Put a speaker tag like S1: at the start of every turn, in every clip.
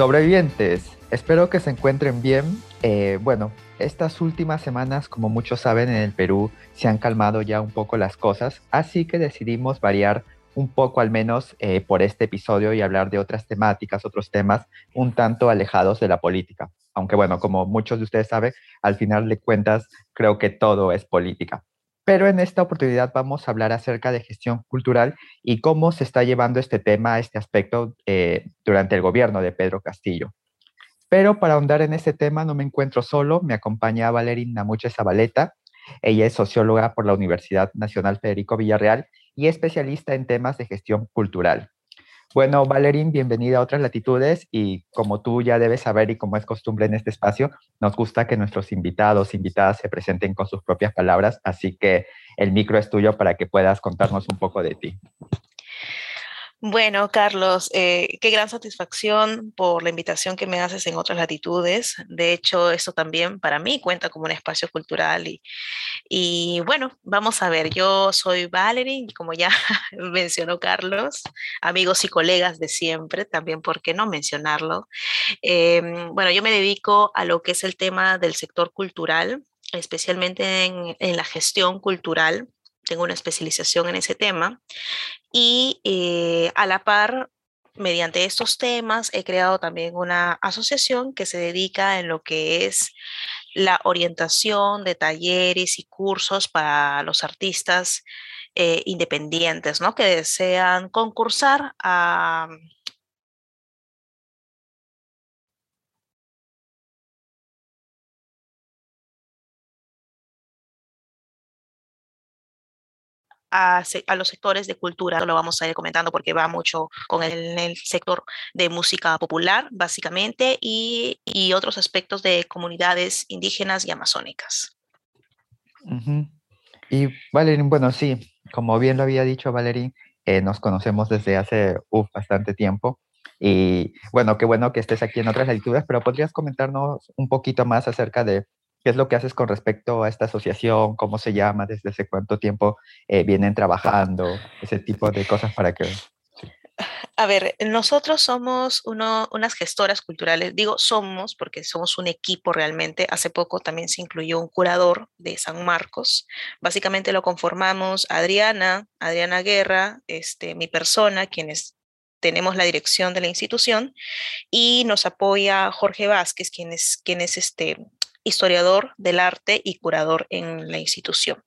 S1: Sobrevivientes, espero que se encuentren bien. Eh, bueno, estas últimas semanas, como muchos saben, en el Perú se han calmado ya un poco las cosas, así que decidimos variar un poco al menos eh, por este episodio y hablar de otras temáticas, otros temas un tanto alejados de la política. Aunque bueno, como muchos de ustedes saben, al final de cuentas creo que todo es política. Pero en esta oportunidad vamos a hablar acerca de gestión cultural y cómo se está llevando este tema, este aspecto eh, durante el gobierno de Pedro Castillo. Pero para ahondar en este tema no me encuentro solo, me acompaña Valerín Namuche Zabaleta. Ella es socióloga por la Universidad Nacional Federico Villarreal y especialista en temas de gestión cultural. Bueno, Valerín, bienvenida a otras latitudes y como tú ya debes saber y como es costumbre en este espacio, nos gusta que nuestros invitados, invitadas se presenten con sus propias palabras, así que el micro es tuyo para que puedas contarnos un poco de ti.
S2: Bueno, Carlos, eh, qué gran satisfacción por la invitación que me haces en otras latitudes. De hecho, esto también para mí cuenta como un espacio cultural. Y, y bueno, vamos a ver, yo soy Valerie, como ya mencionó Carlos, amigos y colegas de siempre, también, ¿por qué no mencionarlo? Em, bueno, yo me dedico a lo que es el tema del sector cultural, especialmente en, en la gestión cultural tengo una especialización en ese tema y eh, a la par, mediante estos temas, he creado también una asociación que se dedica en lo que es la orientación de talleres y cursos para los artistas eh, independientes, ¿no? Que desean concursar a a, los sectores de cultura, lo vamos a ir comentando porque va mucho con el, sector de música popular, básicamente, y, y, otros aspectos de comunidades indígenas y amazónicas.
S1: Y Valerín, bueno, sí, como bien lo había dicho Valerín, eh, nos conocemos desde hace bastante tiempo. Y bueno, qué bueno que estés aquí en otras latitudes, pero podrías comentarnos un poquito más acerca de ¿Qué es lo que haces con respecto a esta asociación? ¿Cómo se llama? ¿Desde hace cuánto tiempo eh, vienen trabajando? Ese tipo de cosas para que...
S2: A ver, nosotros somos uno, unas gestoras culturales, digo somos porque somos un equipo realmente. Hace poco también se incluyó un curador de San Marcos. Básicamente lo conformamos Adriana, Adriana Guerra, este, mi persona, quienes tenemos la dirección de la institución, y nos apoya Jorge Vázquez, quien es, quien es este, historiador del arte y curador en la institución.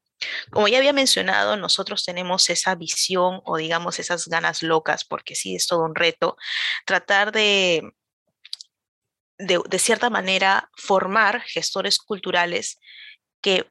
S2: Como ya había mencionado, nosotros tenemos esa visión o digamos esas ganas locas, porque sí es todo un reto, tratar de, de, de cierta manera, formar gestores culturales que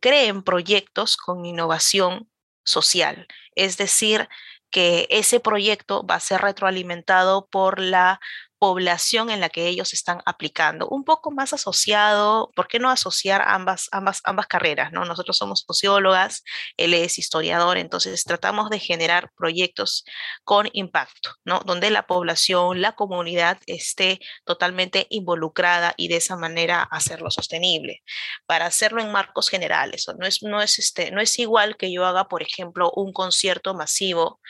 S2: creen proyectos con innovación social, es decir, que ese proyecto va a ser retroalimentado por la población en la que ellos están aplicando, un poco más asociado, ¿por qué no asociar ambas, ambas, ambas carreras? ¿no? Nosotros somos sociólogas, él es historiador, entonces tratamos de generar proyectos con impacto, ¿no? donde la población, la comunidad esté totalmente involucrada y de esa manera hacerlo sostenible. Para hacerlo en marcos generales, no es, no es, este, no es igual que yo haga, por ejemplo, un concierto masivo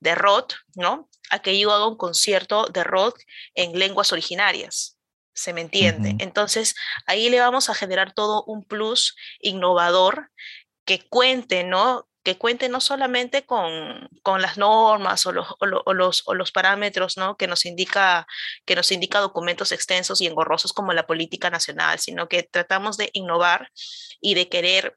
S2: de rock, ¿no? A que yo haga un concierto de rock en lenguas originarias. ¿Se me entiende? Entonces, ahí le vamos a generar todo un plus innovador que cuente, ¿no? que cuente no solamente con, con las normas o los, o, los, o los parámetros ¿no? que, nos indica, que nos indica documentos extensos y engorrosos como la política nacional, sino que tratamos de innovar y de querer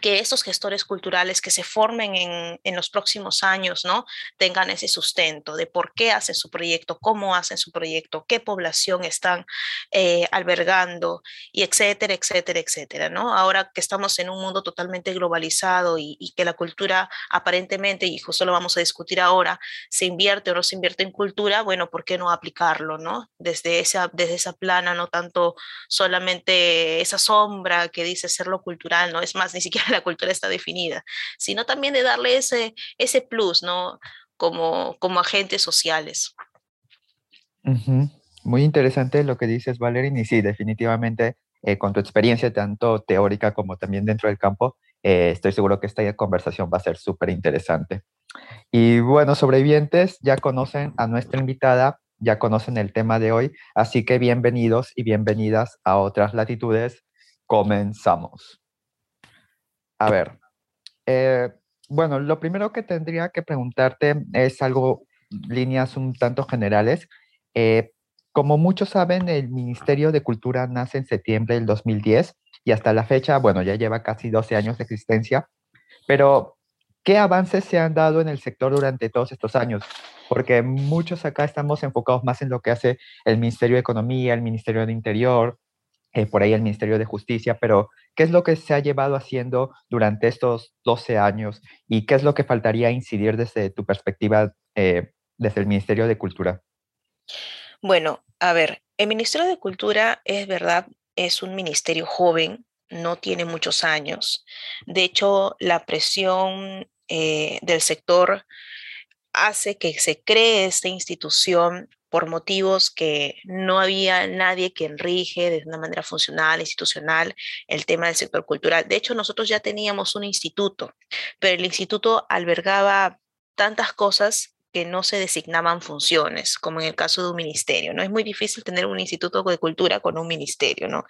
S2: que esos gestores culturales que se formen en, en, los próximos años, ¿no? Tengan ese sustento de por qué hacen su proyecto, cómo hacen su proyecto, qué población están eh, albergando, y etcétera, etcétera, etcétera, ¿no? Ahora que estamos en un mundo totalmente globalizado y, que la cultura aparentemente, y justo lo vamos a discutir ahora, se invierte o no se invierte en cultura, bueno, ¿por qué no aplicarlo, ¿no? Desde esa, desde esa plana, no tanto solamente esa sombra que dice ser lo cultural, ¿no? Es más, ni siquiera la cultura está definida, sino también de darle ese, ese plus, ¿no? Como, como agentes sociales.
S1: Muy interesante lo que dices, Valerín, y sí, definitivamente eh, con tu experiencia tanto teórica como también dentro del campo, eh, estoy seguro que esta conversación va a ser súper interesante. Y bueno, sobrevivientes, ya conocen a nuestra invitada ya conocen el tema de hoy, así que bienvenidos y bienvenidas a otras latitudes. Comenzamos. A ver, eh, bueno, lo primero que tendría que preguntarte es algo, líneas un tanto generales. Eh, como muchos saben, el Ministerio de Cultura nace en septiembre del 2010 y hasta la fecha, bueno, ya lleva casi 12 años de existencia, pero ¿qué avances se han dado en el sector durante todos estos años? Porque muchos acá estamos enfocados más en lo que hace el Ministerio de Economía, el Ministerio de Interior, eh, por ahí el Ministerio de Justicia, pero ¿qué es lo que se ha llevado haciendo durante estos 12 años y qué es lo que faltaría incidir desde tu perspectiva, eh, desde el Ministerio de Cultura?
S2: Bueno, a ver, el Ministerio de Cultura es verdad, es un ministerio joven, no tiene muchos años. De hecho, la presión eh, del sector hace que se cree esta institución por motivos que no había nadie que rige de una manera funcional, institucional, el tema del sector cultural. De hecho, nosotros ya teníamos un instituto, pero el instituto albergaba tantas cosas que no se designaban funciones, como en el caso de un ministerio, ¿no? Es muy difícil tener un instituto de cultura con un ministerio, ¿no?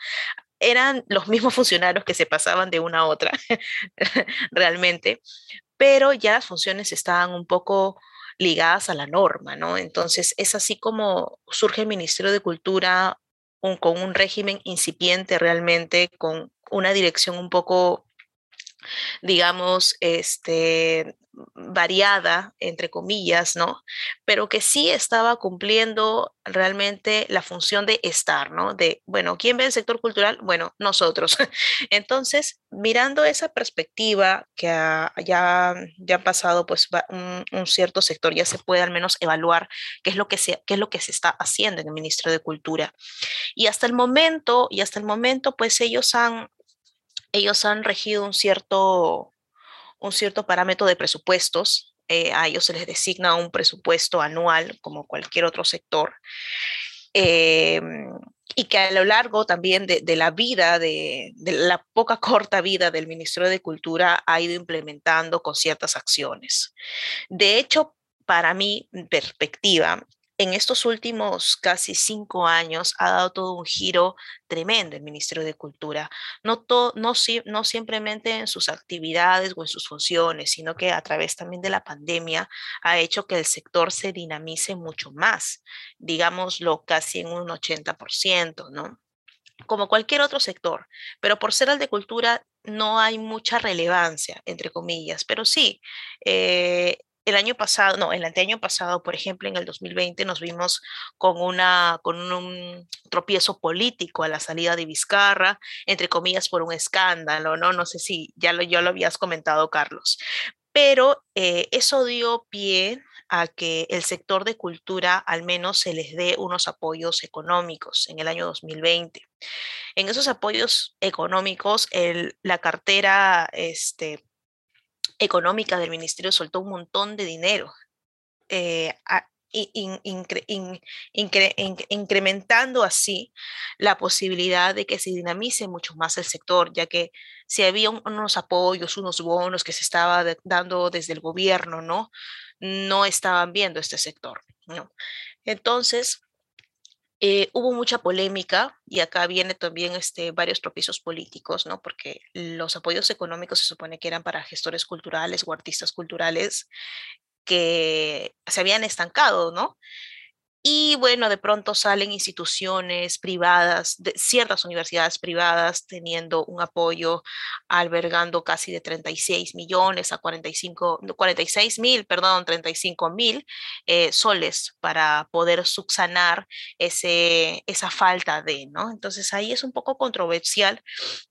S2: Eran los mismos funcionarios que se pasaban de una a otra, realmente, pero ya las funciones estaban un poco ligadas a la norma, ¿no? Entonces es así como surge el Ministerio de Cultura con un régimen incipiente realmente, con una dirección un poco digamos, este, variada, entre comillas, ¿no? Pero que sí estaba cumpliendo realmente la función de estar, ¿no? De, bueno, ¿quién ve el sector cultural? Bueno, nosotros. Entonces, mirando esa perspectiva que ya, ya han pasado pues un, un, cierto sector, ya se puede al menos evaluar qué es, lo que se, qué es lo que se está haciendo en el Ministerio de Cultura. Y hasta el momento, y hasta el momento, pues ellos han, ellos han regido un cierto un cierto parámetro de presupuestos. Eh, a ellos se les designa un presupuesto anual, como cualquier otro sector. Em, y que a lo largo también de, la vida, de, de, la poca corta vida del Ministerio de Cultura, ha ido implementando con ciertas acciones. De hecho, para mi perspectiva, en estos últimos casi cinco años ha dado todo un giro tremendo el Ministerio de Cultura, no, no, no simplemente en sus actividades o en sus funciones, sino que a través también de la pandemia ha hecho que el sector se dinamice mucho más, digámoslo casi en un 80%, ¿no? Como cualquier otro sector, pero por ser el de cultura no hay mucha relevancia, entre comillas, pero sí, eh, el año pasado, no, el año pasado, por ejemplo, en el 2020 nos vimos con, una, con un tropiezo político a la salida de Vizcarra, entre comillas, por un escándalo, ¿no? No sé si ya lo, lo habías comentado, Carlos. Pero eh, eso dio pie a que el sector de cultura al menos se les dé unos apoyos económicos en el año 2020. En esos apoyos económicos, el, la cartera este, económica del ministerio soltó un montón de dinero, eh, incrementando así la posibilidad de que se dinamice mucho más el sector, ya que si había unos apoyos, unos bonos que se estaba dando desde el gobierno, ¿no? No estaban viendo este sector, ¿no? Entonces, eh, hubo mucha polémica y acá viene también este, varios tropiezos políticos, ¿no? Porque los apoyos económicos se supone que eran para gestores culturales o artistas culturales que se habían estancado, ¿no? Y bueno, de pronto salen instituciones privadas, de ciertas universidades privadas teniendo un apoyo, albergando casi de 36 millones a 45, 46 mil, perdón, 35 mil eh, soles para poder subsanar ese, esa falta de, ¿no? Entonces ahí es un poco controversial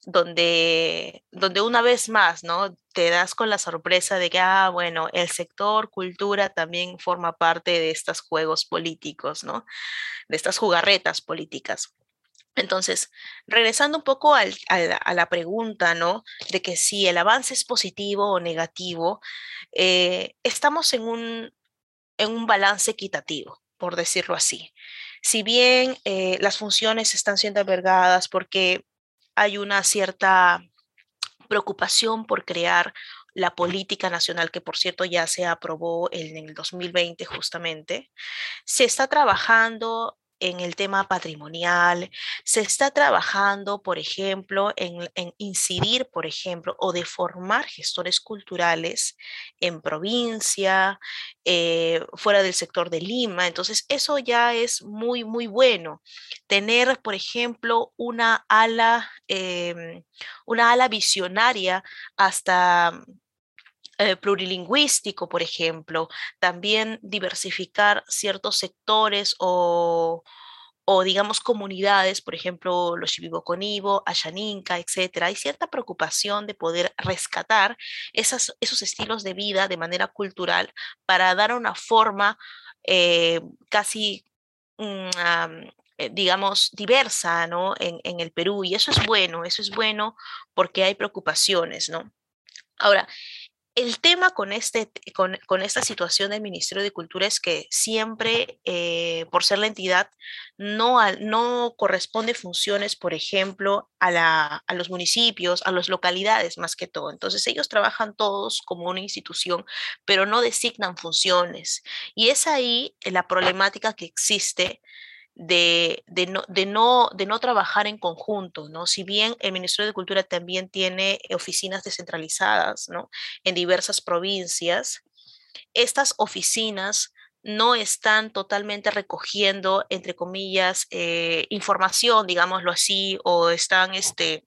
S2: donde, donde una vez más, ¿no? Te das con la sorpresa de que, ah, bueno, el sector cultura también forma parte de estos juegos políticos, ¿no? De estas jugarretas políticas. Entonces, regresando un poco a, la, pregunta, ¿no? De que si el avance es positivo o negativo, eh, estamos en un, en un balance equitativo, por decirlo así. Si bien eh, las funciones están siendo albergadas porque hay una cierta preocupación por crear la política nacional, que por cierto ya se aprobó en el 2020 justamente, se está trabajando en el tema patrimonial, se está trabajando, por ejemplo, en, incidir, por ejemplo, o de formar gestores culturales en provincia, eh, fuera del sector de Lima. Entonces, eso ya es muy, muy bueno. Tener, por ejemplo, una ala, em, una ala visionaria hasta eh, plurilingüístico, por ejemplo, también diversificar ciertos sectores o, o digamos comunidades, por ejemplo, los Conibo, Ashaninka, etcétera, hay cierta preocupación de poder rescatar esos estilos de vida de manera cultural para dar una forma eh, casi, mm, eh, digamos, diversa ¿no? en, en el Perú. Y eso es bueno, eso es bueno porque hay preocupaciones, ¿no? Ahora, el tema con, este, con, esta situación del Ministerio de Cultura es que siempre, eh, por ser la entidad, no, corresponde funciones, por ejemplo, a, a los municipios, a las localidades más que todo. Entonces ellos trabajan todos como una institución, pero no designan funciones. Y es ahí la problemática que existe de, no, de, no, de no trabajar en conjunto, ¿no? Si bien el Ministerio de Cultura también tiene oficinas descentralizadas, ¿no? En diversas provincias, estas oficinas no están totalmente recogiendo, entre comillas, eh, información, digámoslo así, o están este,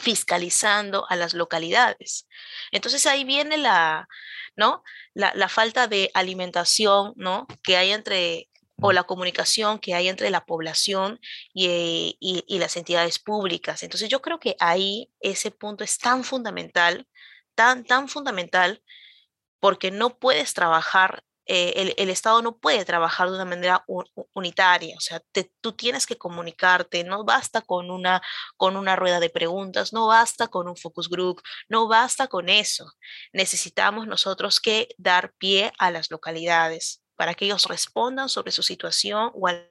S2: fiscalizando a las localidades. Entonces ahí viene la, ¿no? La, la, falta de alimentación, ¿no? Que hay entre o la comunicación que hay entre la población eh, y, las entidades públicas. Entonces yo creo que ahí ese punto es tan fundamental, tan, tan fundamental, porque no puedes trabajar, eh, el, Estado no puede trabajar de una manera unitaria, o sea, tú tienes que comunicarte, no basta con una, con una rueda de preguntas, no basta con un focus group, no basta con eso. Necesitamos nosotros que dar pie a las localidades para que ellos respondan sobre su situación o al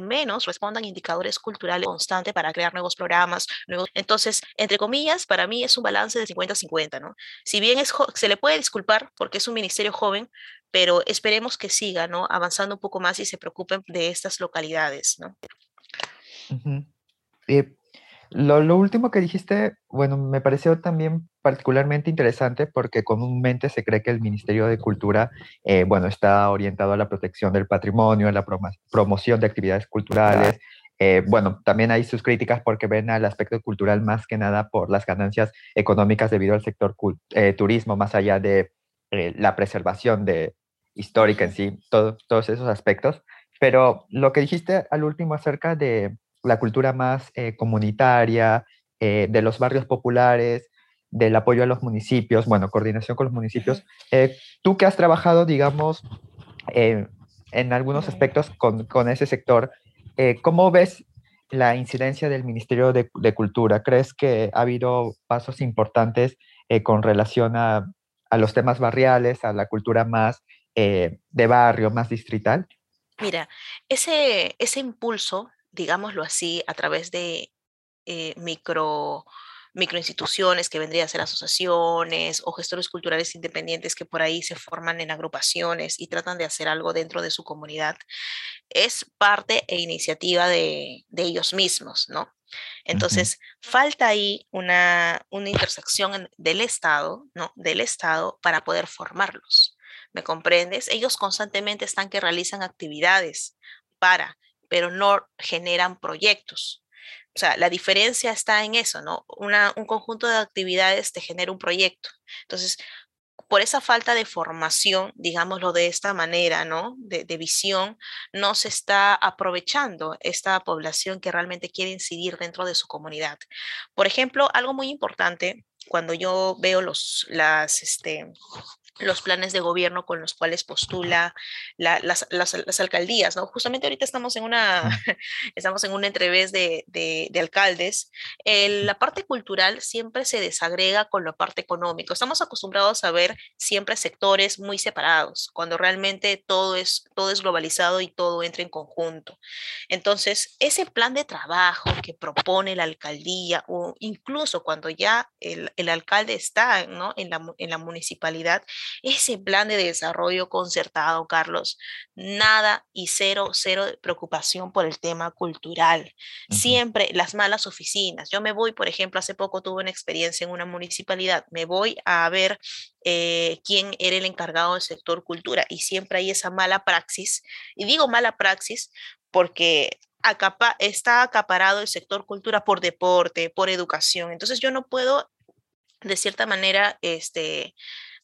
S2: menos respondan indicadores culturales constantes para crear nuevos programas. Nuevos... Entonces, entre comillas, para mí es un balance de 50-50, ¿no? Si bien se le puede disculpar porque es un ministerio joven, pero esperemos que siga, ¿no? Avanzando un poco más y se preocupen de estas localidades, ¿no?
S1: Eh, lo, último que dijiste, bueno, me pareció también particularmente interesante porque comúnmente se cree que el Ministerio de Cultura, eh, bueno, está orientado a la protección del patrimonio, a la promoción de actividades culturales. Eh, bueno, también hay sus críticas porque ven al aspecto cultural más que nada por las ganancias económicas debido al sector turismo, más allá de la preservación de, histórica en sí, todos esos aspectos. Pero lo que dijiste al último acerca de la cultura más eh, comunitaria, eh, de los barrios populares, del apoyo a los municipios, bueno, coordinación con los municipios. Eh, tú que has trabajado, digamos, en algunos aspectos con, con ese sector, ¿cómo ves la incidencia del Ministerio de, de, Cultura? ¿Crees que ha habido pasos importantes con relación a, a, los temas barriales, a la cultura más de barrio, más distrital?
S2: Mira, ese, ese impulso digámoslo así, a través de eh, micro microinstituciones que vendrían a ser asociaciones o gestores culturales independientes que por ahí se forman en agrupaciones y tratan de hacer algo dentro de su comunidad, es parte e iniciativa de, ellos mismos, ¿no? Entonces, falta ahí una, una intersección del Estado, ¿no? Del Estado para poder formarlos. ¿Me comprendes? Ellos constantemente están que realizan actividades para pero no generan proyectos. O sea, la diferencia está en eso, ¿no? un conjunto de actividades te genera un proyecto. Entonces, por esa falta de formación, digámoslo de esta manera, ¿no? De, de, visión, no se está aprovechando esta población que realmente quiere incidir dentro de su comunidad. Por ejemplo, algo muy importante cuando yo veo los, las, este, los planes de gobierno con los cuales postula las, las, alcaldías, ¿no? Justamente ahorita estamos en una, estamos en un entrevés de, de, alcaldes. la parte cultural siempre se desagrega con la parte económica. Estamos acostumbrados a ver siempre sectores muy separados, cuando realmente todo es, todo es globalizado y todo entra en conjunto. Entonces, ese plan de trabajo que propone la alcaldía, o incluso cuando ya el, el alcalde está ¿no? en, la, en la municipalidad, ese plan de desarrollo concertado, Carlos, nada y cero, cero de preocupación por el tema cultural. Siempre las malas oficinas. Yo me voy, por ejemplo, hace poco tuve una experiencia en una municipalidad, me voy a ver eh, quién era el encargado del sector cultura y siempre hay esa mala praxis. Y digo mala praxis porque está acaparado el sector cultura por deporte, por educación. Entonces yo no puedo, de cierta manera, este,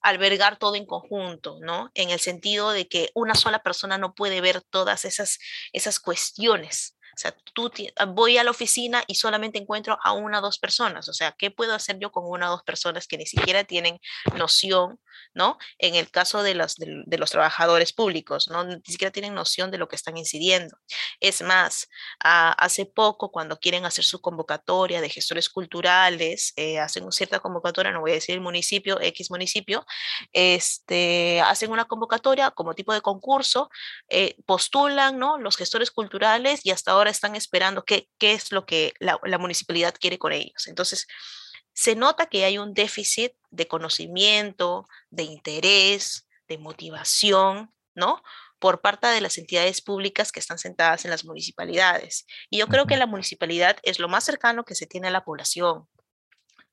S2: albergar todo en conjunto, ¿no? En el sentido de que una sola persona no puede ver todas esas, esas cuestiones. O sea, tú ah, voy a la oficina y solamente encuentro a una o dos personas. O sea, ¿qué puedo hacer yo con una o dos personas que ni siquiera tienen noción, ¿no? En el caso de los, de, los trabajadores públicos, ¿no? Ni siquiera tienen noción de lo que están incidiendo. Es más, ah, hace poco, cuando quieren hacer su convocatoria de gestores culturales, eh, hacen una cierta convocatoria, no voy a decir el municipio, X municipio, este, hacen una convocatoria como tipo de concurso, eh, postulan, ¿no? Los gestores culturales y hasta ahora están esperando qué, qué es lo que la, municipalidad quiere con ellos. Entonces, se nota que hay un déficit de conocimiento, de interés, de motivación, ¿no? Por parte de las entidades públicas que están sentadas en las municipalidades. Y yo creo que la municipalidad es lo más cercano que se tiene a la población.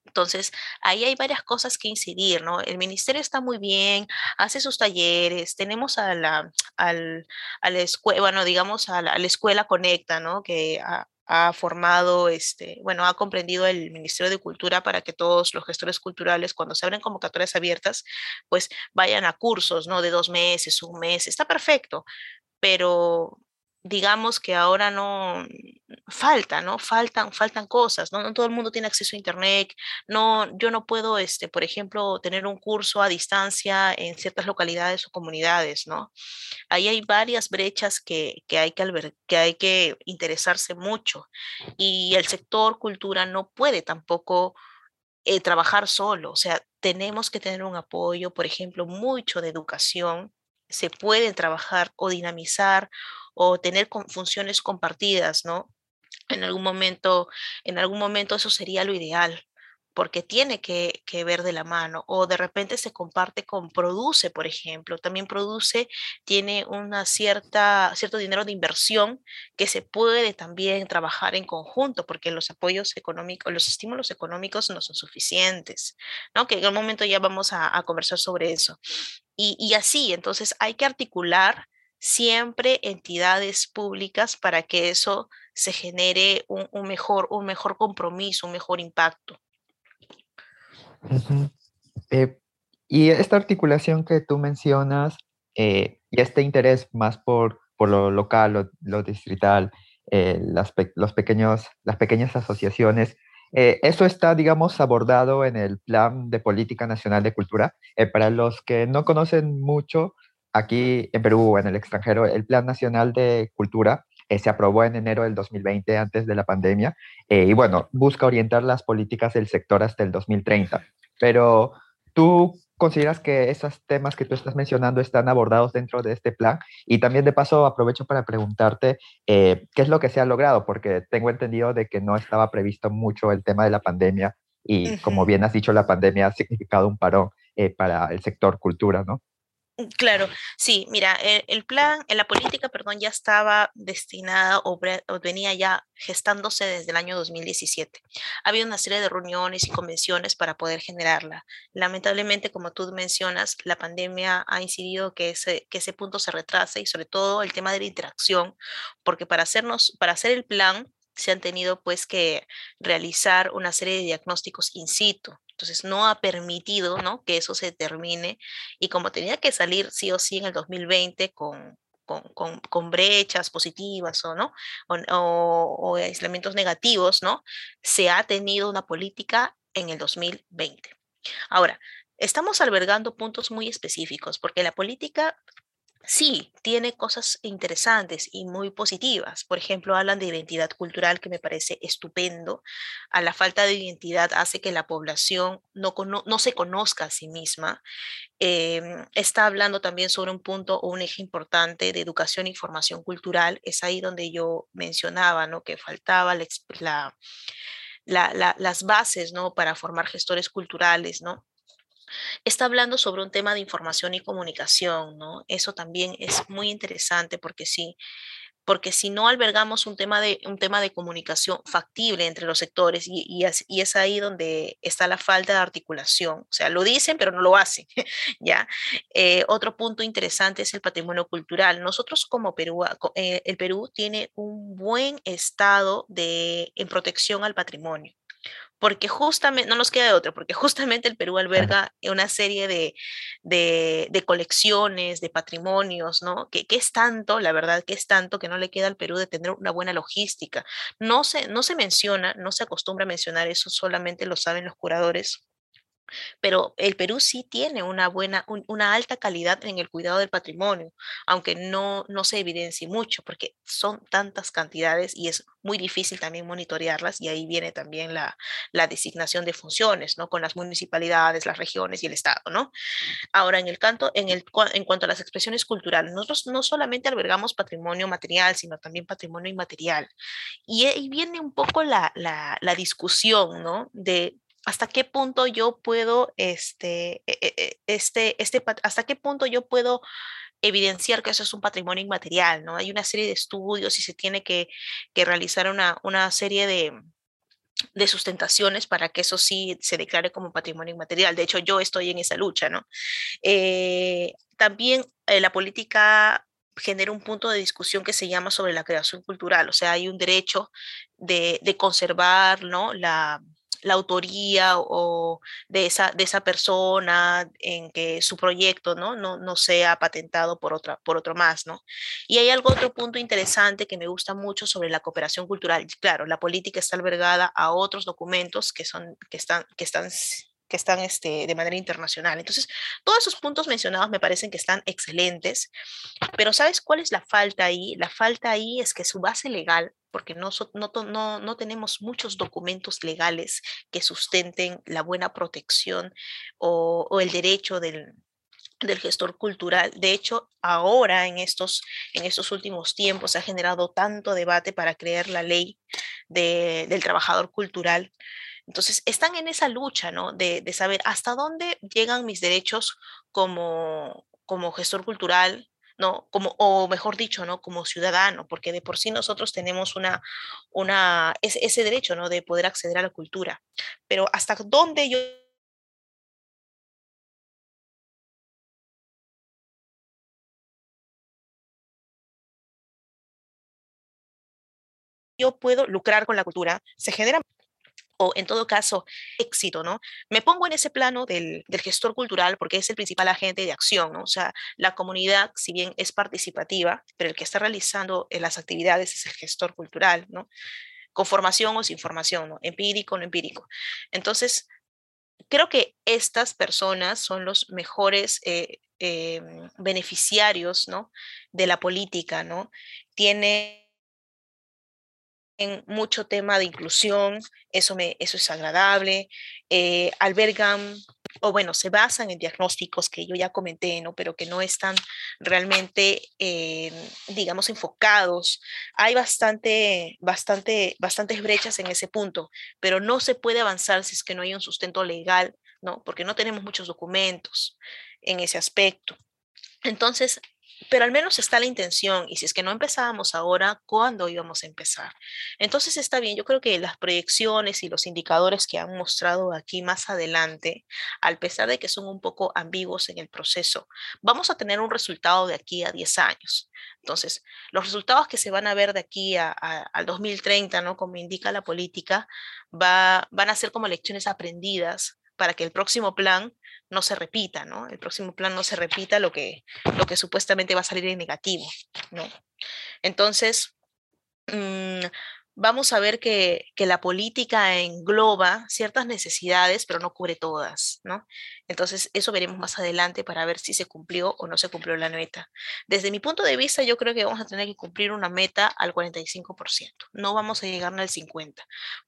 S2: Entonces, ahí hay varias cosas que incidir, ¿no? El ministerio está muy bien, hace sus talleres, tenemos a la, al, a la escuela, bueno, digamos, a la, escuela Conecta, ¿no? Que ha, formado, este, bueno, ha comprendido el Ministerio de Cultura para que todos los gestores culturales, cuando se abren convocatorias abiertas, pues vayan a cursos, ¿no? De dos meses, un mes, está perfecto, pero digamos que ahora no falta, ¿no? Faltan, faltan cosas, ¿no? No todo el mundo tiene acceso a internet, no, yo no puedo, este, por ejemplo, tener un curso a distancia en ciertas localidades o comunidades, ¿no? Ahí hay varias brechas que, que hay que, que hay que interesarse mucho y el sector cultura no puede tampoco eh, trabajar solo, o sea, tenemos que tener un apoyo, por ejemplo, mucho de educación, se puede trabajar o dinamizar o tener funciones compartidas, ¿no? En algún momento, en algún momento eso sería lo ideal, porque tiene que, ver de la mano o de repente se comparte con produce, por ejemplo, también produce, tiene una cierta, cierto dinero de inversión que se puede también trabajar en conjunto porque los apoyos económicos, los estímulos económicos no son suficientes, ¿no? Que en algún momento ya vamos a, conversar sobre eso. Y así, entonces hay que articular siempre entidades públicas para que eso se genere un, mejor, un mejor compromiso, un mejor impacto.
S1: Eh, y esta articulación que tú mencionas eh, y este interés más por, por lo local, lo, distrital, eh, las, los pequeños, las pequeñas asociaciones, eso está, digamos, abordado en el Plan de Política Nacional de Cultura. para los que no conocen mucho, aquí en Perú o en el extranjero, el Plan Nacional de Cultura eh, se aprobó en enero del 2020, antes de la pandemia, eh, y bueno, busca orientar las políticas del sector hasta el 2030. Pero tú consideras que esos temas que tú estás mencionando están abordados dentro de este plan? Y también de paso aprovecho para preguntarte eh, qué es lo que se ha logrado, porque tengo entendido de que no estaba previsto mucho el tema de la pandemia y como bien has dicho, la pandemia ha significado un parón para el sector cultura, ¿no?
S2: Mm, claro, sí, mira, e, el, plan, la política, perdón, ya estaba destinada o, venía ya gestándose desde el año 2017. Había una serie de reuniones y convenciones para poder generarla. Lamentablemente, como tú mencionas, la pandemia ha incidido que ese, que ese punto se retrase y sobre todo el tema de la interacción, porque para, hacernos, para hacer el plan se han tenido pues que realizar una serie de diagnósticos in situ entonces no ha permitido ¿no? que eso se termine y como tenía que salir sí o sí en el 2020 con, con, con, brechas positivas o, ¿no? O, o, aislamientos negativos, ¿no? Se ha tenido una política en el 2020. Ahora, estamos albergando puntos muy específicos, porque la política sí tiene cosas interesantes y muy positivas. Por ejemplo, hablan de identidad cultural, que me parece estupendo. A la falta de identidad hace que la población no, no se conozca a sí misma. Em, está hablando también sobre un punto o un eje importante de educación y formación cultural. Es ahí donde yo mencionaba ¿no? que faltaba la, las bases ¿no? para formar gestores culturales, ¿no? Está hablando sobre un tema de información y comunicación, ¿no? Eso también es muy interesante porque sí, porque si no albergamos un tema de, un tema de comunicación factible entre los sectores y, y, es, ahí donde está la falta de articulación. O sea, lo dicen, pero no lo hacen. ¿ya? Eh, otro punto interesante es el patrimonio cultural. Nosotros como Perú, eh, el Perú tiene un buen estado de, en protección al patrimonio porque justamente, no nos queda de otro, porque justamente el Perú alberga una serie de, de, colecciones, de patrimonios, ¿no? Que, que, es tanto, la verdad, que es tanto que no le queda al Perú de tener una buena logística. No se, no se menciona, no se acostumbra a mencionar eso, solamente lo saben los curadores pero el Perú sí tiene una buena, una alta calidad en el cuidado del patrimonio, aunque no, no se evidencie mucho, porque son tantas cantidades y es muy difícil también monitorearlas, y ahí viene también la, la designación de funciones, ¿no? Con las municipalidades, las regiones y el Estado, ¿no? Ahora, en el canto, en, el, en cuanto a las expresiones culturales, nosotros no solamente albergamos patrimonio material, sino también patrimonio inmaterial. Y ahí viene un poco la, la, la discusión, ¿no? De hasta qué punto yo puedo, este, e, e, e, este, este, hasta qué punto yo puedo evidenciar que eso es un patrimonio inmaterial, ¿no? Hay una serie de estudios y se tiene que, que realizar una, una serie de, de sustentaciones para que eso sí se declare como patrimonio inmaterial. De hecho, yo estoy en esa lucha, ¿no? Eh, también eh, la política genera un punto de discusión que se llama sobre la creación cultural, o sea, hay un derecho de, de conservar, ¿no? La, la autoría o de esa, de esa persona en que su proyecto ¿no? No, no sea patentado por, otra, por otro más. ¿no? Y hay algo, otro punto interesante que me gusta mucho sobre la cooperación cultural. Claro, la política está albergada a otros documentos que, son, que están, que están que están este, de manera internacional. Entonces, todos esos puntos mencionados me parecen que están excelentes, pero ¿sabes cuál es la falta ahí? La falta ahí es que su base legal, porque no, no, no, tenemos muchos documentos legales que sustenten la buena protección o, el derecho del, del gestor cultural. De hecho, ahora en estos, en estos últimos tiempos se ha generado tanto debate para crear la ley de, del trabajador cultural entonces, están en esa lucha, ¿no? De, saber hasta dónde llegan mis derechos como, como gestor cultural, ¿no? Como, o mejor dicho, ¿no? Como ciudadano, porque de por sí nosotros tenemos una, una, ese, ese derecho, ¿no? De poder acceder a la cultura. Pero hasta dónde yo yo puedo lucrar con la cultura, se genera en todo caso éxito, ¿no? Me pongo en ese plano del, gestor cultural porque es el principal agente de acción, ¿no? O sea, la comunidad, si bien es participativa, pero el que está realizando eh, las actividades es el gestor cultural, ¿no? Con formación o sin formación, ¿no? Empírico o no empírico. Entonces, creo que estas personas son los mejores eh, em, beneficiarios, ¿no? De la política, ¿no? Tiene en mucho tema de inclusión, eso, me, eso es agradable, eh, albergan o bueno, se basan en diagnósticos que yo ya comenté, ¿no? Pero que no están realmente, eh, digamos, enfocados. Hay bastante, bastante, bastantes brechas en ese punto, pero no se puede avanzar si es que no hay un sustento legal, ¿no? Porque no tenemos muchos documentos en ese aspecto. Entonces, pero al menos está la intención y si es que no empezábamos ahora, ¿cuándo íbamos a empezar? Entonces está bien, yo creo que las proyecciones y los indicadores que han mostrado aquí más adelante, al pesar de que son un poco ambiguos en el proceso, vamos a tener un resultado de aquí a 10 años. Entonces, los resultados que se van a ver de aquí a, al 2030, ¿no? Como indica la política, va, van a ser como lecciones aprendidas para que el próximo plan no se repita, ¿no? El próximo plan no se repita lo que, lo que supuestamente va a salir en negativo, ¿no? Entonces, mm, vamos a ver que, que, la política engloba ciertas necesidades, pero no cubre todas, ¿no? Entonces, eso veremos más adelante para ver si se cumplió o no se cumplió la meta. Desde mi punto de vista, yo creo que vamos a tener que cumplir una meta al 45%. No vamos a llegar al 50%,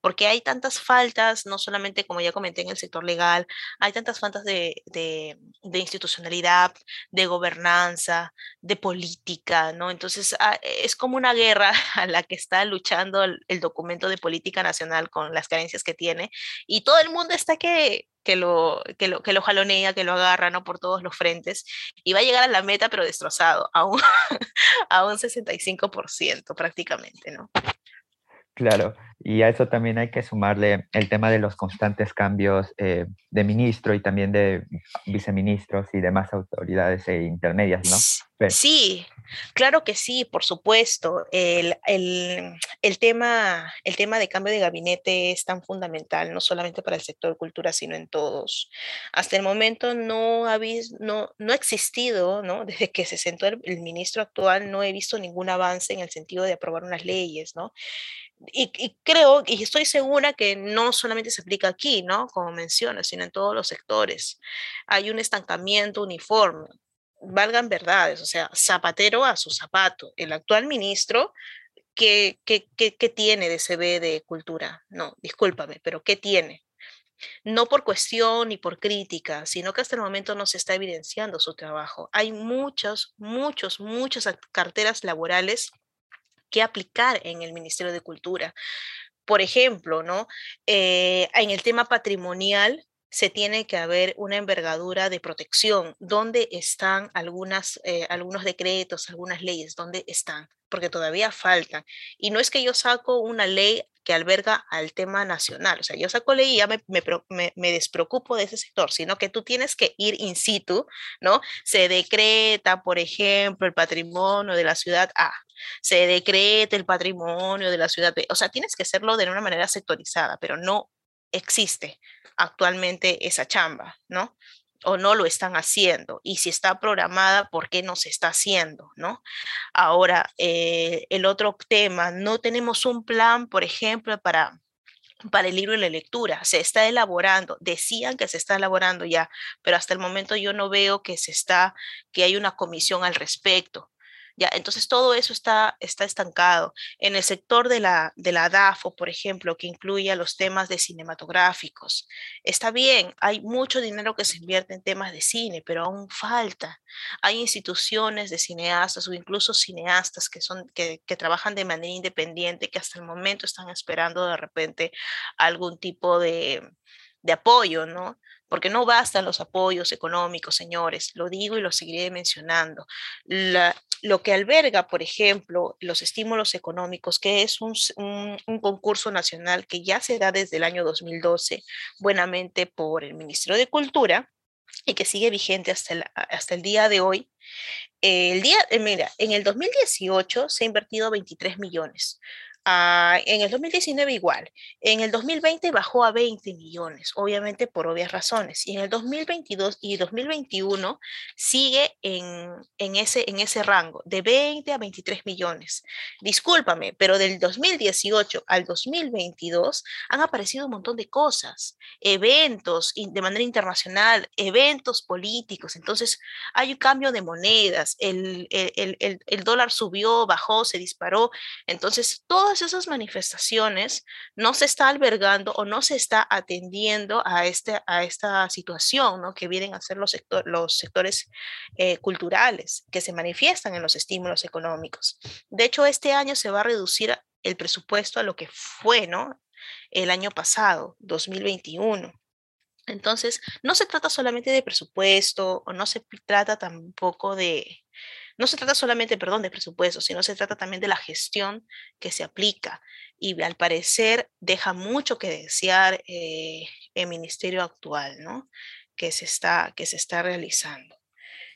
S2: porque hay tantas faltas, no solamente, como ya comenté, en el sector legal, hay tantas faltas de, de, institucionalidad, de gobernanza, de política, ¿no? Entonces, ah, es como una guerra a la que está luchando el, el documento de política nacional con las carencias que tiene, y todo el mundo está que que lo, que lo, que lo jalonea, que lo agarra ¿no? por todos los frentes y va a llegar a la meta pero destrozado, a un, a un 65% prácticamente, ¿no?
S1: Claro, y a eso también hay que sumarle el tema de los constantes cambios eh, de ministro y también de viceministros y demás autoridades e intermedias, ¿no?
S2: Sí, claro que sí, por supuesto. El, el, tema, el tema de cambio de gabinete es tan fundamental, no solamente para el sector cultura, sino en todos. Hasta el momento no ha, no, no ha existido, ¿no? Desde que se sentó el, el ministro actual, no he visto ningún avance en el sentido de aprobar unas leyes, ¿no? Y, creo y estoy segura que no solamente se aplica aquí, ¿no? Como mencionas, sino en todos los sectores. Hay un estancamiento uniforme. Valgan verdades, o sea, zapatero a su zapato. El actual ministro, ¿qué, qué, qué, qué tiene de CB de cultura? No, discúlpame, pero ¿qué tiene? no por cuestión ni por crítica, sino que hasta el momento no se está evidenciando su trabajo. Hay muchos, muchos, muchas carteras laborales que aplicar en el Ministerio de Cultura. Por ejemplo, ¿no? Eh, en el tema patrimonial, se tiene que haber una envergadura de protección. ¿Dónde están algunas, eh, algunos decretos, algunas leyes? ¿Dónde están? Porque todavía faltan. Y no es que yo saco una ley que alberga al tema nacional. O sea, yo saco ley y ya me, me, me, despreocupo de ese sector, sino que tú tienes que ir in situ, ¿no? Se decreta, por ejemplo, el patrimonio de la ciudad A, se decreta el patrimonio de la ciudad B. O sea, tienes que hacerlo de una manera sectorizada, pero no existe actualmente esa chamba, ¿no? o no lo están haciendo y si está programada, ¿por qué no se está haciendo? ¿no? Ahora, eh, el otro tema, no tenemos un plan, por ejemplo, para, para el libro y la lectura. Se está elaborando, decían que se está elaborando ya, pero hasta el momento yo no veo que se está, que hay una comisión al respecto. ¿Ya? Entonces todo eso está, está estancado. En el sector de la, de la DAFO, por ejemplo, que incluye a los temas de cinematográficos, está bien, hay mucho dinero que se invierte en temas de cine, pero aún falta. Hay instituciones de cineastas o incluso cineastas que, son, que, que trabajan de manera independiente que hasta el momento están esperando de repente algún tipo de, de apoyo, ¿no? Porque no bastan los apoyos económicos, señores, lo digo y lo seguiré mencionando. lo que alberga, por ejemplo, los estímulos económicos, que es un, concurso nacional que ya se da desde el año 2012, buenamente por el Ministerio de Cultura, y que sigue vigente hasta el, día de hoy. El día, eh, mira, en el 2018 se ha invertido 23 millones. Ah, en el 2019 igual. En el 2020 bajó a 20 millones, obviamente por obvias razones. Y en el 2022 y 2021 sigue en, en, ese, en ese rango, de 20 a 23 millones. Discúlpame, pero del 2018 al 2022 han aparecido un montón de cosas, eventos de manera internacional, eventos políticos. Entonces hay un cambio de monedas, el, el, el, el dólar subió, bajó, se disparó. Entonces, todo esas manifestaciones no se está albergando o no se está atendiendo a, este, a esta situación ¿no? que vienen a ser los, los sectores eh, culturales que se manifiestan en los estímulos económicos. De hecho, este año se va a reducir el presupuesto a lo que fue ¿no? el año pasado, 2021. Entonces, no se trata solamente de presupuesto o no se trata tampoco de, no se trata solamente, perdón, de presupuesto, sino se trata también de la gestión que se aplica. Y al parecer deja mucho que desear eh, el ministerio actual, ¿no? Que se está, que se está realizando.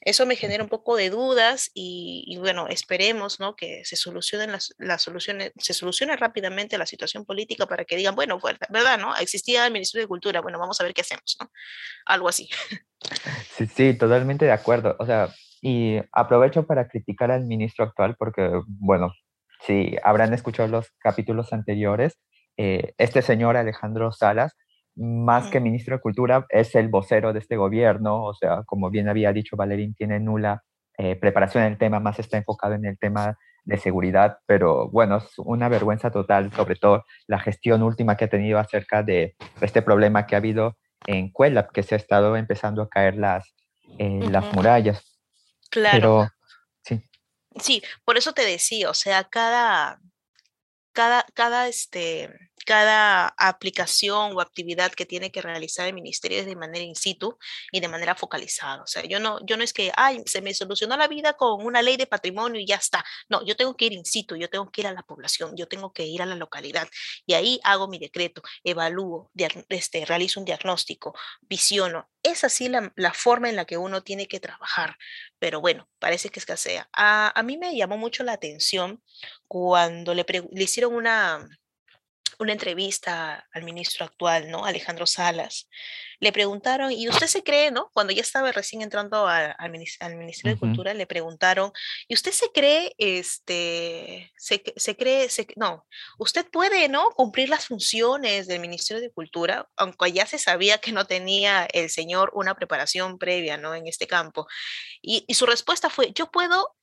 S2: Eso me genera un poco de dudas y, bueno, esperemos ¿no? que se solucionen las, las, soluciones, se solucione rápidamente la situación política para que digan, bueno, pues, ¿verdad? ¿no? Existía el Ministerio de Cultura, bueno, vamos a ver qué hacemos, ¿no? Algo así.
S1: Sí, sí, totalmente de acuerdo. O sea, y aprovecho para criticar al ministro actual porque, bueno, si habrán escuchado los capítulos anteriores, eh, este señor Alejandro Salas más que ministro de Cultura, es el vocero de este gobierno, o sea, como bien había dicho Valerín, tiene nula eh, preparación en el tema, más está enfocado en el tema de seguridad, pero bueno, es una vergüenza total, sobre todo la gestión última que ha tenido acerca de este problema que ha habido en Cuelap, que se ha estado empezando a caer las, eh, las murallas.
S2: Claro. sí. Sí, por eso te decía, o sea, cada, cada, cada, este, cada aplicación o actividad que tiene que realizar el ministerio es de manera in situ y de manera focalizada. O sea, yo no, yo no es que, ay, se me solucionó la vida con una ley de patrimonio y ya está. No, yo tengo que ir in situ, yo tengo que ir a la población, yo tengo que ir a la localidad y ahí hago mi decreto, evalúo, este, realizo un diagnóstico, visiono. Es así la, la forma en la que uno tiene que trabajar. Pero bueno, parece que escasea. A, a mí me llamó mucho la atención cuando le, le hicieron una, una entrevista al ministro actual, ¿no? Alejandro Salas. Le preguntaron, ¿y usted se cree, ¿no? Cuando ya estaba recién entrando al, Ministerio de Cultura, le preguntaron, ¿y usted se cree, este, se, se cree, no, usted puede, ¿no? Cumplir las funciones del Ministerio de Cultura, aunque ya se sabía que no tenía el señor una preparación previa, ¿no? En este campo. Y, y su respuesta fue, yo puedo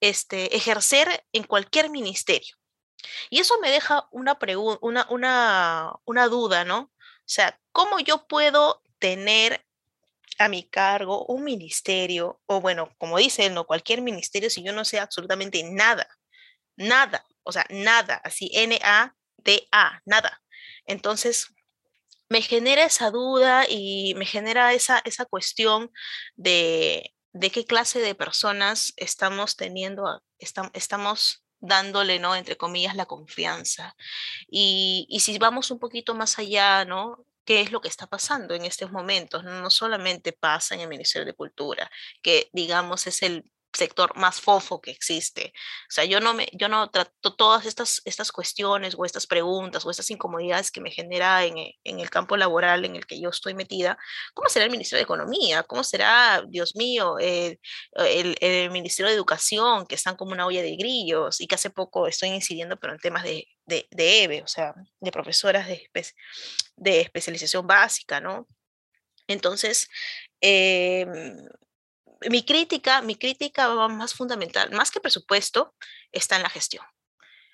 S2: este, ejercer en cualquier ministerio. Y eso me deja una, una, una, una duda, ¿no? O sea, ¿cómo yo puedo tener a mi cargo un ministerio, o bueno, como dice él, no cualquier ministerio, si yo no sé absolutamente nada, nada, o sea, nada, así N-A-D-A, nada. Entonces, me genera esa duda y me genera esa, esa cuestión de, de qué clase de personas estamos teniendo, estamos dándole, ¿no? Entre comillas, la confianza. Y, y si vamos un poquito más allá, ¿no? qué es lo que está pasando en estos momentos. No solamente pasa en el Ministerio de Cultura, que digamos es el sector más fofo que existe. O sea, yo no, me, yo no trato todas estas, estas cuestiones o estas preguntas o estas incomodidades que me genera en, eh, en, el campo laboral en el que yo estoy metida. ¿Cómo será el Ministerio de Economía? ¿Cómo será, Dios mío, el, el, Ministerio de Educación, que están como una olla de grillos y que hace poco estoy incidiendo, pero en temas de, de, de EBE, o sea, de profesoras de, de especialización básica, ¿no? Entonces, eh, mi crítica, mi crítica más fundamental, más que presupuesto, está en la gestión.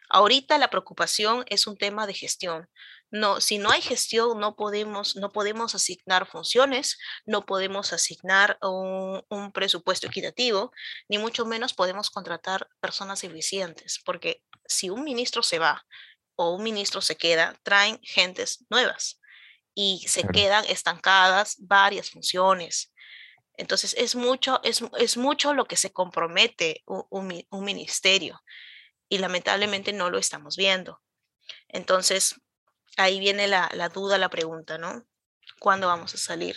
S2: Ahorita la preocupación es un tema de gestión. No, si no hay gestión, no podemos, no podemos asignar funciones, no podemos asignar un, un presupuesto equitativo, ni mucho menos podemos contratar personas eficientes, porque si un ministro se va o un ministro se queda, traen gentes nuevas y se quedan estancadas varias funciones. Entonces, es mucho, es, es mucho lo que se compromete un, un, ministerio y lamentablemente no lo estamos viendo. Entonces, ahí viene la, la, duda, la pregunta, ¿no? ¿Cuándo vamos a salir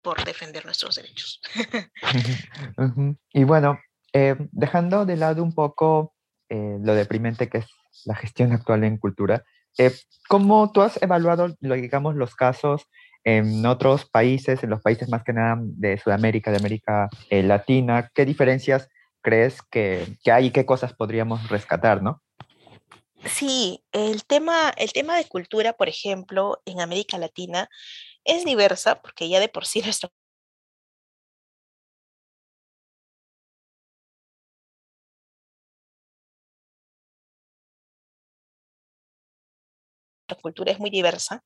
S2: por defender nuestros derechos?
S1: y bueno, eh, dejando de lado un poco eh, lo deprimente que es la gestión actual en cultura, eh, ¿cómo tú has evaluado, digamos, los casos en otros países, en los países más que nada de Sudamérica, de América eh, Latina, ¿qué diferencias crees que, que, hay y qué cosas podríamos rescatar, no?
S2: Sí, el tema, el tema de cultura, por ejemplo, en América Latina es diversa porque ya de por sí nuestra cultura es muy diversa,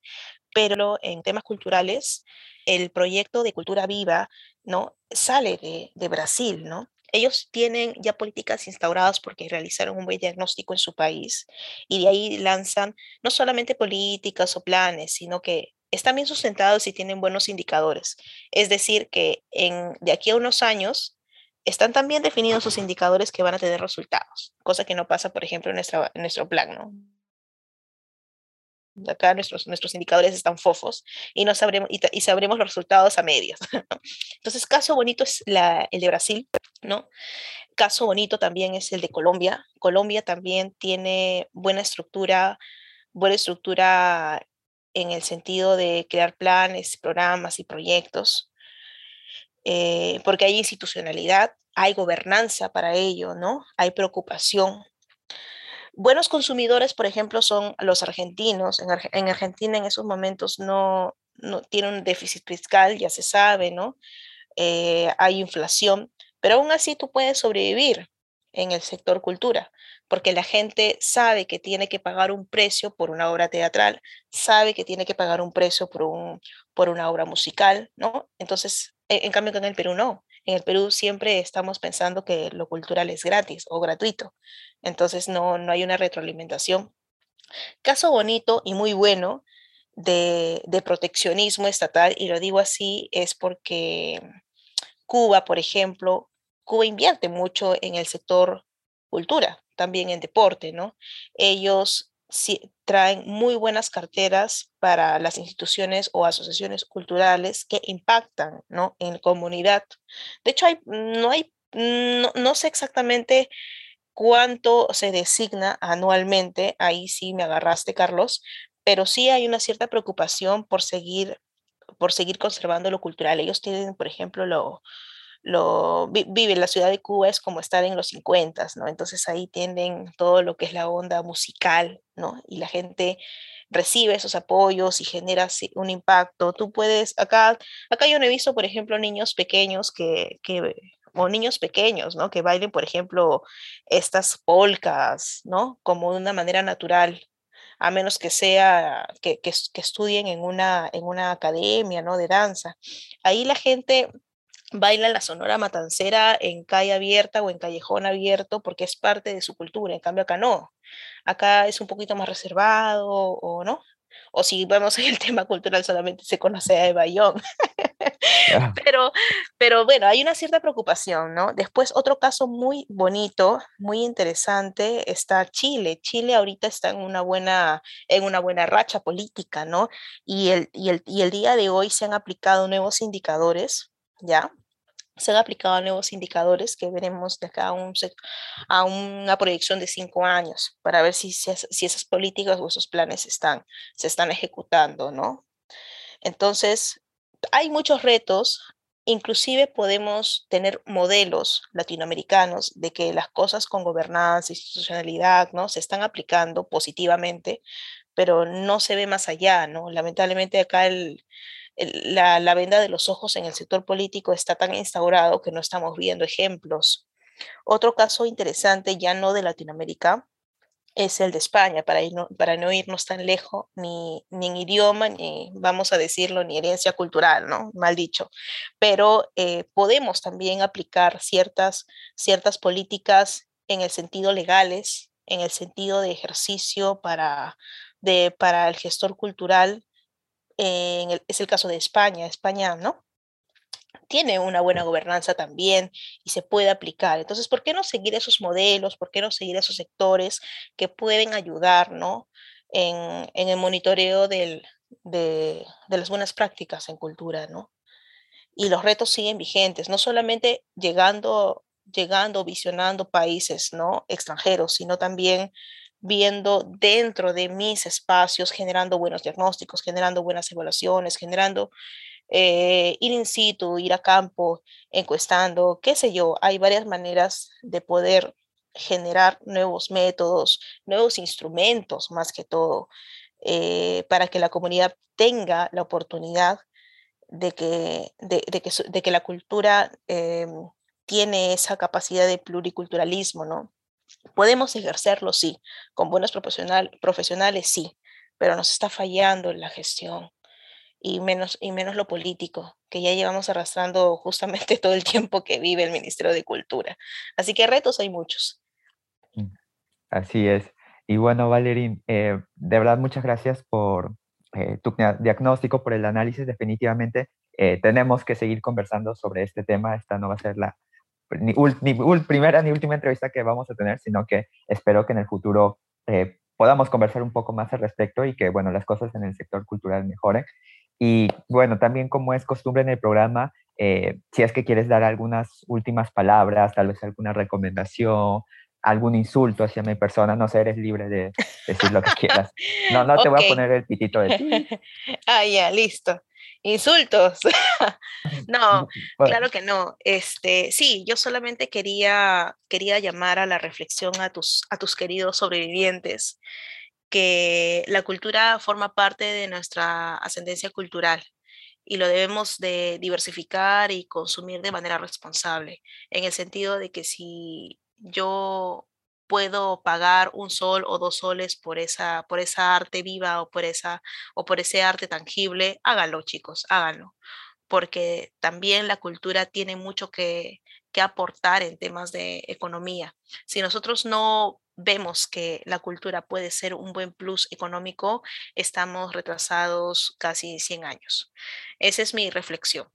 S2: pero en temas culturales, el proyecto de Cultura Viva, ¿no? Sale de, Brasil, ¿no? Ellos tienen ya políticas instauradas porque realizaron un buen diagnóstico en su país y de ahí lanzan no solamente políticas o planes, sino que están bien sustentados y tienen buenos indicadores. Es decir, que en, de aquí a unos años están también definidos sus indicadores que van a tener resultados, cosa que no pasa, por ejemplo, en, en nuestro plan, ¿no? Acá nuestros, nuestros indicadores están fofos y, no sabremos, y, sabremos los resultados a medias. Entonces, caso bonito es el de Brasil, ¿no? Caso bonito también es el de Colombia. Colombia también tiene buena estructura, buena estructura en el sentido de crear planes, programas y proyectos, eh, porque hay institucionalidad, hay gobernanza para ello, ¿no? Hay preocupación Buenos consumidores, por ejemplo, son los argentinos. En, Argentina en esos momentos no, no tiene un déficit fiscal, ya se sabe, ¿no? Eh, hay inflación, pero aún así tú puedes sobrevivir en el sector cultura, porque la gente sabe que tiene que pagar un precio por una obra teatral, sabe que tiene que pagar un precio por, un, por una obra musical, ¿no? Entonces, e, en, cambio, en el Perú no. En el Perú siempre estamos pensando que lo cultural es gratis o gratuito, entonces no, no hay una retroalimentación. Caso bonito y muy bueno de, de proteccionismo estatal, y lo digo así, es porque Cuba, por ejemplo, Cuba invierte mucho en el sector cultura, también en deporte, ¿no? Ellos traen muy buenas carteras para las instituciones o asociaciones culturales que impactan, ¿no? En la comunidad. De hecho, hay, no hay, no, sé exactamente cuánto se designa anualmente, ahí sí me agarraste, Carlos, pero sí hay una cierta preocupación por seguir, por seguir conservando lo cultural. Ellos tienen, por ejemplo, lo, lo vive la ciudad de Cuba es como estar en los 50, ¿no? Entonces ahí tienden todo lo que es la onda musical, ¿no? Y la gente recibe esos apoyos y genera un impacto. Tú puedes, acá, acá yo no he visto, por ejemplo, niños pequeños que, que o niños pequeños, ¿no? Que bailen, por ejemplo, estas polcas, ¿no? Como de una manera natural, a menos que sea, que, que estudien en una, en una academia, ¿no? De danza. Ahí la gente baila la sonora matancera en calle abierta o en callejón abierto porque es parte de su cultura, en cambio acá no. Acá es un poquito más reservado o no. O si vemos en el tema cultural solamente se conoce a Bayón. pero, pero bueno, hay una cierta preocupación, ¿no? Después otro caso muy bonito, muy interesante, está Chile. Chile ahorita está en una buena, en una buena racha política, ¿no? Y el, y el, y el día de hoy se han aplicado nuevos indicadores ¿ya? Se han aplicado nuevos indicadores que veremos de acá a, un, a una proyección de cinco años para ver si, si, esas políticas o esos planes están, se están ejecutando, ¿no? Entonces, hay muchos retos, inclusive podemos tener modelos latinoamericanos de que las cosas con gobernanza, institucionalidad, ¿no? Se están aplicando positivamente, pero no se ve más allá, ¿no? Lamentablemente acá el, la, venda de los ojos en el sector político está tan instaurado que no estamos viendo ejemplos. Otro caso interesante, ya no de Latinoamérica, es el de España, para, para no irnos tan lejos, ni, ni en idioma, ni vamos a decirlo, ni herencia cultural, ¿no? Mal dicho. Pero eh, podemos también aplicar ciertas, ciertas políticas en el sentido legales, en el sentido de ejercicio para, de, para el gestor cultural es el caso de España. España, ¿no? Tiene una buena gobernanza también y se puede aplicar. Entonces, ¿por qué no seguir esos modelos? ¿Por qué no seguir esos sectores que pueden ayudar, ¿no? En, el monitoreo de, de, las buenas prácticas en cultura, ¿no? Y los retos siguen vigentes, no solamente llegando, llegando, visionando países, ¿no? Extranjeros, sino también viendo dentro de mis espacios, generando buenos diagnósticos, generando buenas evaluaciones, generando eh, ir in situ, ir a campo, encuestando, qué sé yo, hay varias maneras de poder generar nuevos métodos, nuevos instrumentos más que todo, eh, para que la comunidad tenga la oportunidad de que, de, que, de que la cultura em, tiene esa capacidad de pluriculturalismo, ¿no? Podemos ejercerlo, sí, con buenos profesional, profesionales, sí, pero nos está fallando la gestión y menos, y menos lo político, que ya llevamos arrastrando justamente todo el tiempo que vive el Ministerio de Cultura. Así que retos hay muchos.
S1: Mm, así es. Y bueno, Valerín, eh, de verdad muchas gracias por eh, tu diagnóstico, por el análisis. Definitivamente eh, tenemos que seguir conversando sobre este tema. Esta no va a ser la, ni, primera ni última entrevista que vamos a tener, sino que espero que en el futuro eh, podamos conversar un poco más al respecto y que, bueno, las cosas en el sector cultural mejoren. Y bueno, también como es costumbre en el programa, eh, si es que quieres dar algunas últimas palabras, tal vez alguna recomendación, algún insulto hacia mi persona, no sé, eres libre de decir lo que quieras. No, no te voy a poner el pitito de ti.
S2: ah, ya, listo. Insultos. no, claro que no. Este, sí, yo solamente quería, quería llamar a la reflexión a tus, a tus queridos sobrevivientes que la cultura forma parte de nuestra ascendencia cultural y lo debemos de diversificar y consumir de manera responsable, en el sentido de que si yo puedo pagar un sol o dos soles por esa, por esa arte viva o por, esa, o por ese arte tangible, háganlo chicos, háganlo, porque también la cultura tiene mucho que, que aportar en temas de economía. Si nosotros no vemos que la cultura puede ser un buen plus económico, estamos retrasados casi 100 años. Esa es mi reflexión.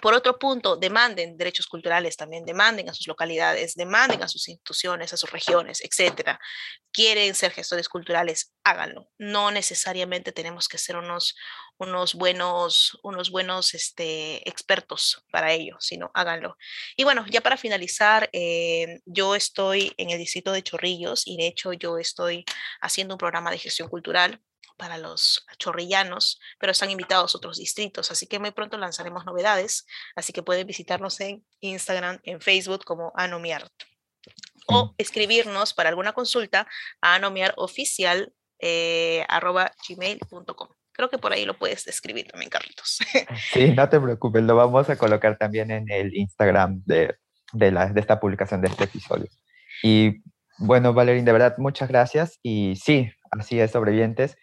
S2: Por otro punto, demanden derechos culturales también, demanden a sus localidades, demanden a sus instituciones, a sus regiones, etcétera. Quieren ser gestores culturales, háganlo. No necesariamente tenemos que ser unos, unos buenos, unos buenos este, expertos para ello, sino háganlo. Y bueno, ya para finalizar, eh, yo estoy en el distrito de Chorrillos y de hecho yo estoy haciendo un programa de gestión cultural para los chorrillanos, pero están invitados otros distritos, así que muy pronto lanzaremos novedades, así que pueden visitarnos en Instagram, en Facebook como Anomiart o mm. escribirnos para alguna consulta a anomiaroficial eh, gmail.com. Creo que por ahí lo puedes escribir también, Carlitos.
S1: Sí, no te preocupes, lo vamos a colocar también en el Instagram de, de, la, de esta publicación de este episodio. Y bueno, Valerín, de verdad, muchas gracias. Y sí, así es, sobrevivientes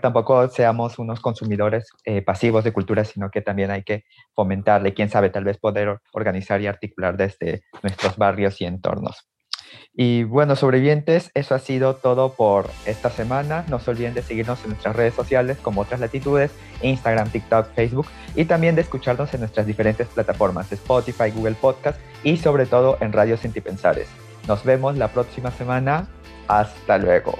S1: tampoco seamos unos consumidores eh, pasivos de cultura, sino que también hay que fomentarle, quién sabe, tal vez poder organizar y articular desde nuestros barrios y entornos. Y bueno, sobrevivientes, eso ha sido todo por esta semana. No se olviden de seguirnos en nuestras redes sociales como otras latitudes, Instagram, TikTok, Facebook y también de escucharnos en nuestras diferentes plataformas, Spotify, Google Podcast y sobre todo en Radio Sentipensares. Nos vemos la próxima semana. Hasta luego.